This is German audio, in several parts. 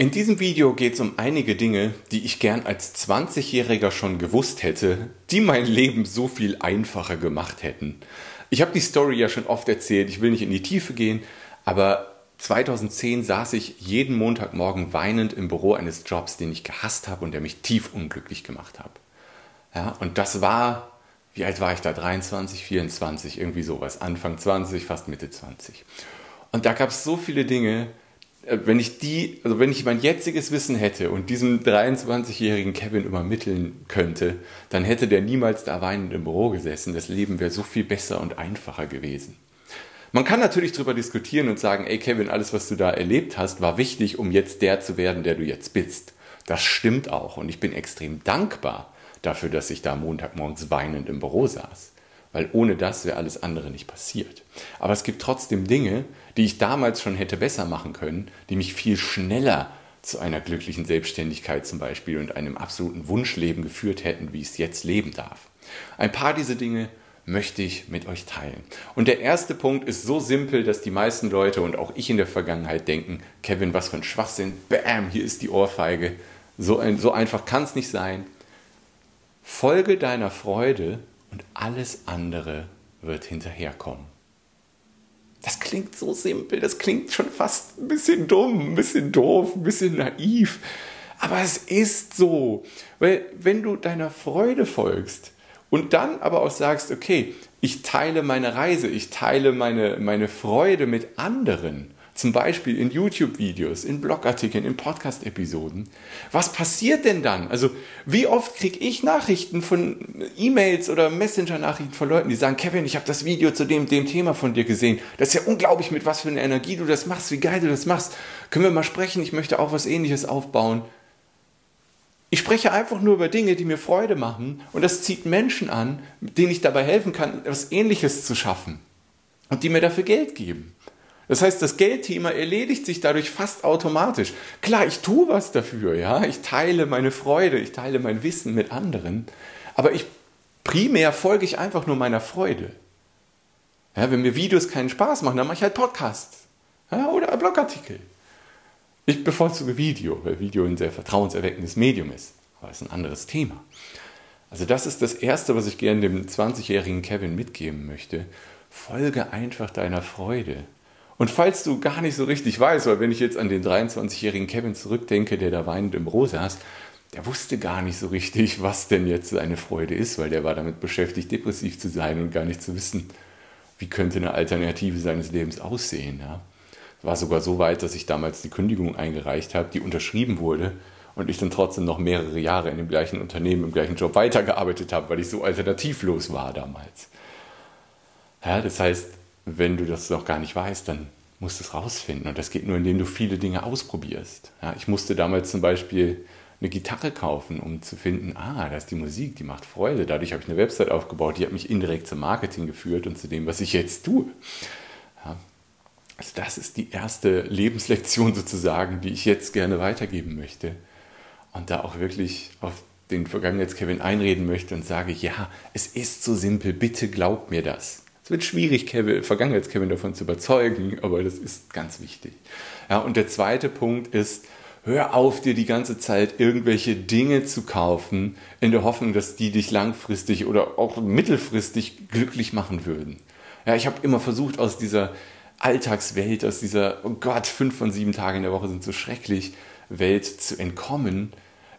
In diesem Video geht es um einige Dinge, die ich gern als 20-Jähriger schon gewusst hätte, die mein Leben so viel einfacher gemacht hätten. Ich habe die Story ja schon oft erzählt, ich will nicht in die Tiefe gehen, aber 2010 saß ich jeden Montagmorgen weinend im Büro eines Jobs, den ich gehasst habe und der mich tief unglücklich gemacht hat. Ja, und das war, wie alt war ich da? 23, 24, irgendwie sowas. Anfang 20, fast Mitte 20. Und da gab es so viele Dinge, wenn ich die, also wenn ich mein jetziges Wissen hätte und diesem 23-jährigen Kevin übermitteln könnte, dann hätte der niemals da weinend im Büro gesessen. Das Leben wäre so viel besser und einfacher gewesen. Man kann natürlich darüber diskutieren und sagen, ey Kevin, alles, was du da erlebt hast, war wichtig, um jetzt der zu werden, der du jetzt bist. Das stimmt auch und ich bin extrem dankbar dafür, dass ich da Montagmorgens weinend im Büro saß weil ohne das wäre alles andere nicht passiert. Aber es gibt trotzdem Dinge, die ich damals schon hätte besser machen können, die mich viel schneller zu einer glücklichen Selbstständigkeit zum Beispiel und einem absoluten Wunschleben geführt hätten, wie ich es jetzt leben darf. Ein paar dieser Dinge möchte ich mit euch teilen. Und der erste Punkt ist so simpel, dass die meisten Leute und auch ich in der Vergangenheit denken, Kevin, was für ein Schwachsinn, bam, hier ist die Ohrfeige. So, ein, so einfach kann es nicht sein. Folge deiner Freude und alles andere wird hinterherkommen. Das klingt so simpel, das klingt schon fast ein bisschen dumm, ein bisschen doof, ein bisschen naiv. Aber es ist so, weil wenn du deiner Freude folgst und dann aber auch sagst, okay, ich teile meine Reise, ich teile meine, meine Freude mit anderen, zum Beispiel in YouTube-Videos, in Blogartikeln, in Podcast-Episoden. Was passiert denn dann? Also, wie oft kriege ich Nachrichten von E-Mails oder Messenger-Nachrichten von Leuten, die sagen, Kevin, ich habe das Video zu dem, dem Thema von dir gesehen. Das ist ja unglaublich, mit was für einer Energie du das machst, wie geil du das machst. Können wir mal sprechen? Ich möchte auch was ähnliches aufbauen. Ich spreche einfach nur über Dinge, die mir Freude machen und das zieht Menschen an, denen ich dabei helfen kann, etwas Ähnliches zu schaffen und die mir dafür Geld geben. Das heißt, das Geldthema erledigt sich dadurch fast automatisch. Klar, ich tue was dafür, ja, ich teile meine Freude, ich teile mein Wissen mit anderen, aber ich primär folge ich einfach nur meiner Freude. Ja, wenn mir Videos keinen Spaß machen, dann mache ich halt Podcasts ja, oder Blogartikel. Ich bevorzuge Video, weil Video ein sehr vertrauenserweckendes Medium ist. Aber das ist ein anderes Thema. Also das ist das Erste, was ich gerne dem 20-jährigen Kevin mitgeben möchte. Folge einfach deiner Freude. Und falls du gar nicht so richtig weißt, weil wenn ich jetzt an den 23-jährigen Kevin zurückdenke, der da weinend im Büro saß, der wusste gar nicht so richtig, was denn jetzt seine Freude ist, weil der war damit beschäftigt, depressiv zu sein und gar nicht zu wissen, wie könnte eine Alternative seines Lebens aussehen. Ja. War sogar so weit, dass ich damals die Kündigung eingereicht habe, die unterschrieben wurde und ich dann trotzdem noch mehrere Jahre in dem gleichen Unternehmen, im gleichen Job weitergearbeitet habe, weil ich so alternativlos war damals. Ja, das heißt, wenn du das noch gar nicht weißt, dann musst du es rausfinden. Und das geht nur, indem du viele Dinge ausprobierst. Ja, ich musste damals zum Beispiel eine Gitarre kaufen, um zu finden, ah, da ist die Musik, die macht Freude. Dadurch habe ich eine Website aufgebaut, die hat mich indirekt zum Marketing geführt und zu dem, was ich jetzt tue. Ja, also das ist die erste Lebenslektion sozusagen, die ich jetzt gerne weitergeben möchte. Und da auch wirklich auf den Vergangenheits-Kevin einreden möchte und sage, ja, es ist so simpel, bitte glaub mir das. Es wird schwierig, Kevin, Vergangenheits-Kevin davon zu überzeugen, aber das ist ganz wichtig. Ja, und der zweite Punkt ist, hör auf, dir die ganze Zeit irgendwelche Dinge zu kaufen, in der Hoffnung, dass die dich langfristig oder auch mittelfristig glücklich machen würden. Ja, ich habe immer versucht, aus dieser Alltagswelt, aus dieser, oh Gott, fünf von sieben Tagen in der Woche sind so schrecklich, Welt zu entkommen,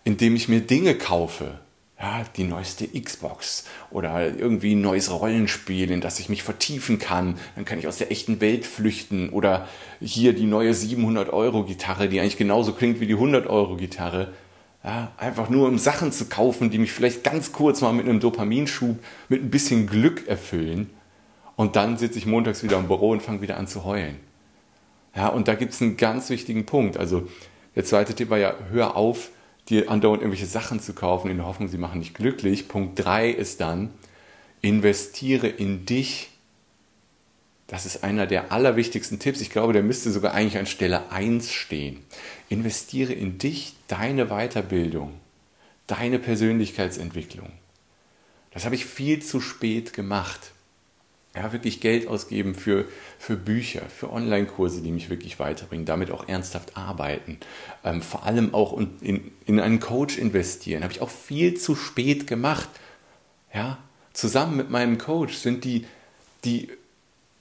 indem ich mir Dinge kaufe ja, die neueste Xbox oder irgendwie ein neues Rollenspiel, in das ich mich vertiefen kann. Dann kann ich aus der echten Welt flüchten oder hier die neue 700 Euro Gitarre, die eigentlich genauso klingt wie die 100 Euro Gitarre. Ja, einfach nur um Sachen zu kaufen, die mich vielleicht ganz kurz mal mit einem Dopaminschub, mit ein bisschen Glück erfüllen. Und dann sitze ich montags wieder im Büro und fange wieder an zu heulen. Ja, und da gibt es einen ganz wichtigen Punkt. Also der zweite Tipp war ja, hör auf, dir andauernd irgendwelche Sachen zu kaufen in der Hoffnung, sie machen dich glücklich. Punkt 3 ist dann, investiere in dich. Das ist einer der allerwichtigsten Tipps. Ich glaube, der müsste sogar eigentlich an Stelle 1 stehen. Investiere in dich, deine Weiterbildung, deine Persönlichkeitsentwicklung. Das habe ich viel zu spät gemacht. Ja, wirklich Geld ausgeben für, für Bücher, für Online-Kurse, die mich wirklich weiterbringen, damit auch ernsthaft arbeiten. Ähm, vor allem auch in, in einen Coach investieren. Habe ich auch viel zu spät gemacht. Ja, zusammen mit meinem Coach sind die, die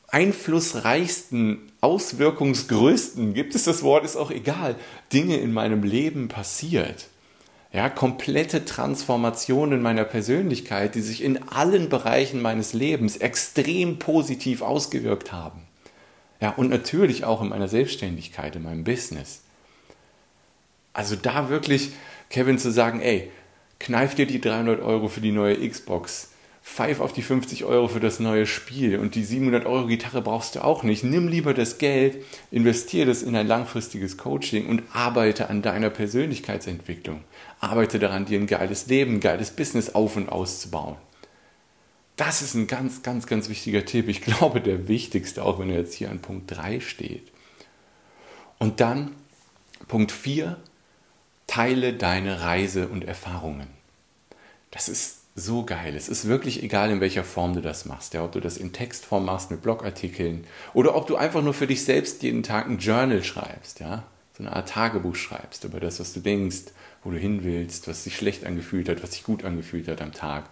einflussreichsten, auswirkungsgrößten, gibt es das Wort, ist auch egal, Dinge in meinem Leben passiert. Ja, komplette Transformation in meiner Persönlichkeit, die sich in allen Bereichen meines Lebens extrem positiv ausgewirkt haben. Ja, und natürlich auch in meiner Selbstständigkeit, in meinem Business. Also da wirklich, Kevin, zu sagen, ey, kneif dir die 300 Euro für die neue Xbox, pfeif auf die 50 Euro für das neue Spiel und die 700 Euro Gitarre brauchst du auch nicht. Nimm lieber das Geld, investiere das in ein langfristiges Coaching und arbeite an deiner Persönlichkeitsentwicklung. Arbeite daran, dir ein geiles Leben, ein geiles Business auf und auszubauen. Das ist ein ganz, ganz, ganz wichtiger Tipp. Ich glaube, der wichtigste, auch wenn er jetzt hier an Punkt 3 steht. Und dann Punkt 4, teile deine Reise und Erfahrungen. Das ist so geil. Es ist wirklich egal, in welcher Form du das machst. Ja, ob du das in Textform machst mit Blogartikeln oder ob du einfach nur für dich selbst jeden Tag ein Journal schreibst, ja, so eine Art Tagebuch schreibst über das, was du denkst, wo du hin willst, was sich schlecht angefühlt hat, was sich gut angefühlt hat am Tag.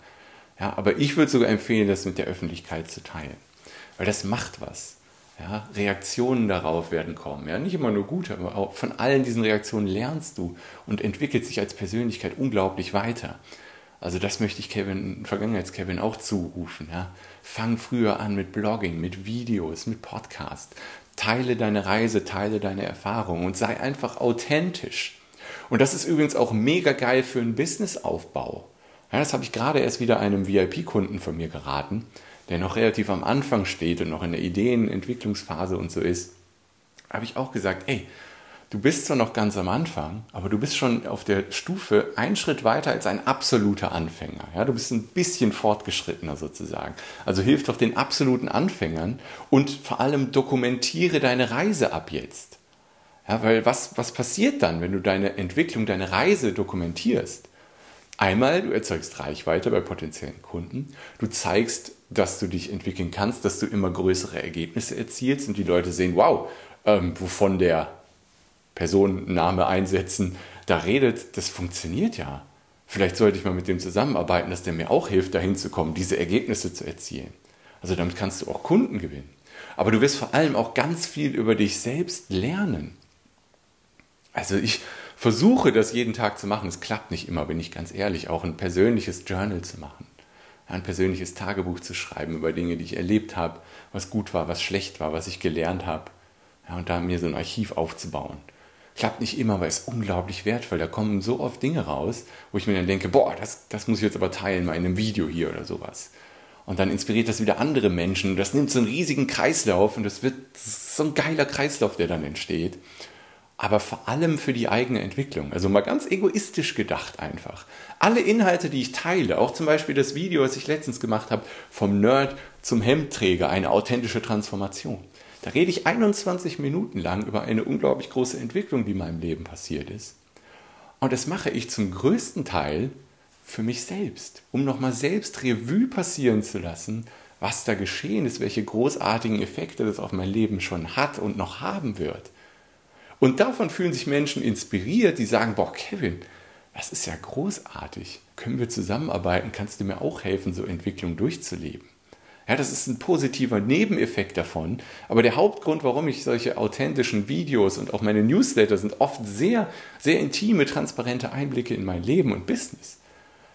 Ja, aber ich würde sogar empfehlen, das mit der Öffentlichkeit zu teilen, weil das macht was. Ja, Reaktionen darauf werden kommen. Ja, nicht immer nur gute, aber auch von allen diesen Reaktionen lernst du und entwickelt sich als Persönlichkeit unglaublich weiter. Also das möchte ich Kevin, Vergangenheits-Kevin auch zurufen. Ja. Fang früher an mit Blogging, mit Videos, mit Podcast. Teile deine Reise, teile deine Erfahrungen und sei einfach authentisch. Und das ist übrigens auch mega geil für einen Businessaufbau. Ja, das habe ich gerade erst wieder einem VIP-Kunden von mir geraten, der noch relativ am Anfang steht und noch in der Ideenentwicklungsphase und so ist. Habe ich auch gesagt, ey, du bist zwar noch ganz am Anfang, aber du bist schon auf der Stufe einen Schritt weiter als ein absoluter Anfänger. Ja, du bist ein bisschen fortgeschrittener sozusagen. Also hilf doch den absoluten Anfängern und vor allem dokumentiere deine Reise ab jetzt. Ja, weil was, was passiert dann, wenn du deine Entwicklung, deine Reise dokumentierst? Einmal, du erzeugst Reichweite bei potenziellen Kunden, du zeigst, dass du dich entwickeln kannst, dass du immer größere Ergebnisse erzielst und die Leute sehen, wow, ähm, wovon der Personenname einsetzen, da redet, das funktioniert ja. Vielleicht sollte ich mal mit dem zusammenarbeiten, dass der mir auch hilft, dahin zu kommen, diese Ergebnisse zu erzielen. Also damit kannst du auch Kunden gewinnen. Aber du wirst vor allem auch ganz viel über dich selbst lernen. Also ich versuche das jeden Tag zu machen. Es klappt nicht immer, bin ich ganz ehrlich, auch ein persönliches Journal zu machen. Ein persönliches Tagebuch zu schreiben über Dinge, die ich erlebt habe, was gut war, was schlecht war, was ich gelernt habe. Ja, und da mir so ein Archiv aufzubauen. Klappt nicht immer, aber ist unglaublich wertvoll. Da kommen so oft Dinge raus, wo ich mir dann denke, boah, das, das muss ich jetzt aber teilen, mal in einem Video hier oder sowas. Und dann inspiriert das wieder andere Menschen. Das nimmt so einen riesigen Kreislauf und das wird so ein geiler Kreislauf, der dann entsteht. Aber vor allem für die eigene Entwicklung. Also mal ganz egoistisch gedacht einfach. Alle Inhalte, die ich teile, auch zum Beispiel das Video, was ich letztens gemacht habe, vom Nerd zum Hemdträger, eine authentische Transformation. Da rede ich 21 Minuten lang über eine unglaublich große Entwicklung, die in meinem Leben passiert ist. Und das mache ich zum größten Teil für mich selbst, um nochmal selbst Revue passieren zu lassen, was da geschehen ist, welche großartigen Effekte das auf mein Leben schon hat und noch haben wird. Und davon fühlen sich Menschen inspiriert, die sagen, boah, Kevin, das ist ja großartig. Können wir zusammenarbeiten? Kannst du mir auch helfen, so Entwicklung durchzuleben? Ja, das ist ein positiver Nebeneffekt davon. Aber der Hauptgrund, warum ich solche authentischen Videos und auch meine Newsletter sind oft sehr, sehr intime, transparente Einblicke in mein Leben und Business.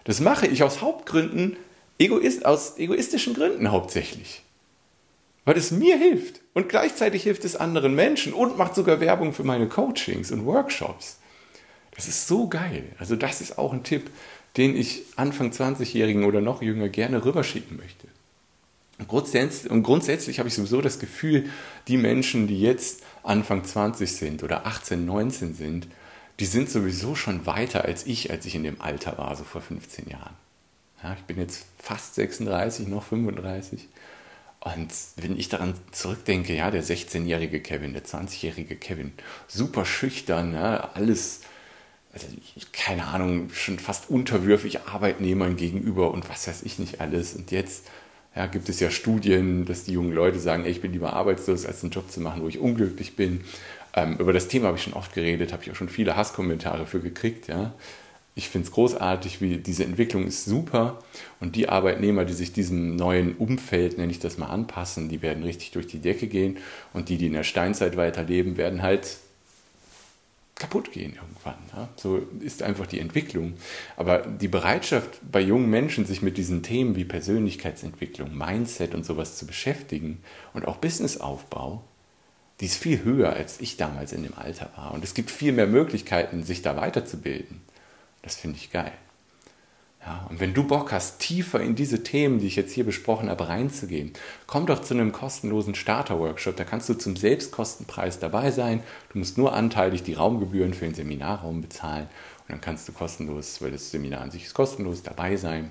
Das mache ich aus Hauptgründen, egoist, aus egoistischen Gründen hauptsächlich. Weil es mir hilft und gleichzeitig hilft es anderen Menschen und macht sogar Werbung für meine Coachings und Workshops. Das ist so geil. Also das ist auch ein Tipp, den ich Anfang 20-Jährigen oder noch jünger gerne rüberschicken möchte. Und grundsätzlich, und grundsätzlich habe ich sowieso das Gefühl, die Menschen, die jetzt Anfang 20 sind oder 18, 19 sind, die sind sowieso schon weiter als ich, als ich in dem Alter war, so vor 15 Jahren. Ja, ich bin jetzt fast 36, noch 35. Und wenn ich daran zurückdenke, ja, der 16-jährige Kevin, der 20-jährige Kevin, super schüchtern, ja, alles, also, keine Ahnung, schon fast unterwürfig Arbeitnehmern gegenüber und was weiß ich nicht alles. Und jetzt Ja, gibt es ja Studien, dass die jungen Leute sagen, ey, ich bin lieber arbeitslos, als einen Job zu machen, wo ich unglücklich bin. Ähm, über das Thema habe ich schon oft geredet, habe ich auch schon viele Hasskommentare für gekriegt. Ja. Ich finde es großartig, wie diese Entwicklung ist super. Und die Arbeitnehmer, die sich diesem neuen Umfeld, nenne ich das mal, anpassen, die werden richtig durch die Decke gehen. Und die, die in der Steinzeit weiterleben, werden halt kaputt gehen irgendwann. Ja? So ist einfach die Entwicklung. Aber die Bereitschaft bei jungen Menschen, sich mit diesen Themen wie Persönlichkeitsentwicklung, Mindset und sowas zu beschäftigen und auch Businessaufbau, die ist viel höher, als ich damals in dem Alter war. Und es gibt viel mehr Möglichkeiten, sich da weiterzubilden. Das finde ich geil. Ja, und wenn du Bock hast, tiefer in diese Themen, die ich jetzt hier besprochen habe, reinzugehen, komm doch zu einem kostenlosen Starter-Workshop. Da kannst du zum Selbstkostenpreis dabei sein. Du musst nur anteilig die Raumgebühren für den Seminarraum bezahlen. Und dann kannst du kostenlos, weil das Seminar an sich ist kostenlos, dabei sein.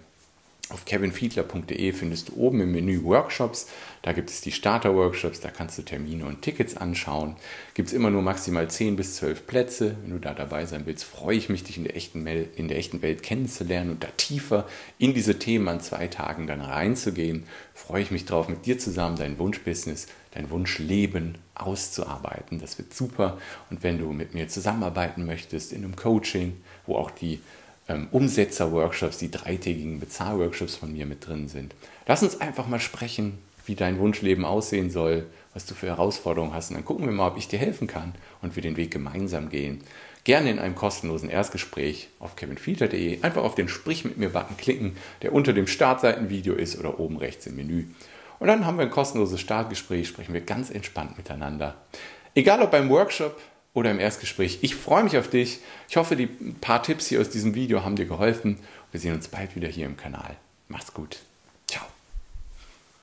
Auf kevinfiedler.de findest du oben im Menü Workshops. Da gibt es die Starter-Workshops, da kannst du Termine und Tickets anschauen. Gibt es immer nur maximal 10 bis 12 Plätze. Wenn du da dabei sein willst, freue ich mich, dich in der, echten, in der echten Welt kennenzulernen und da tiefer in diese Themen an zwei Tagen dann reinzugehen. Freue ich mich drauf, mit dir zusammen dein Wunschbusiness, dein Wunschleben auszuarbeiten. Das wird super. Und wenn du mit mir zusammenarbeiten möchtest in einem Coaching, wo auch die ähm, Umsetzer-Workshops, die dreitägigen Bezahlworkshops von mir mit drin sind. Lass uns einfach mal sprechen, wie dein Wunschleben aussehen soll, was du für Herausforderungen hast. Und dann gucken wir mal, ob ich dir helfen kann und wir den Weg gemeinsam gehen. Gerne in einem kostenlosen Erstgespräch auf kevinfielter.de. Einfach auf den Sprich mit mir-Button klicken, der unter dem Startseitenvideo ist oder oben rechts im Menü. Und dann haben wir ein kostenloses Startgespräch, sprechen wir ganz entspannt miteinander. Egal ob beim Workshop, oder im Erstgespräch. Ich freue mich auf dich. Ich hoffe, die paar Tipps hier aus diesem Video haben dir geholfen. Wir sehen uns bald wieder hier im Kanal. Mach's gut.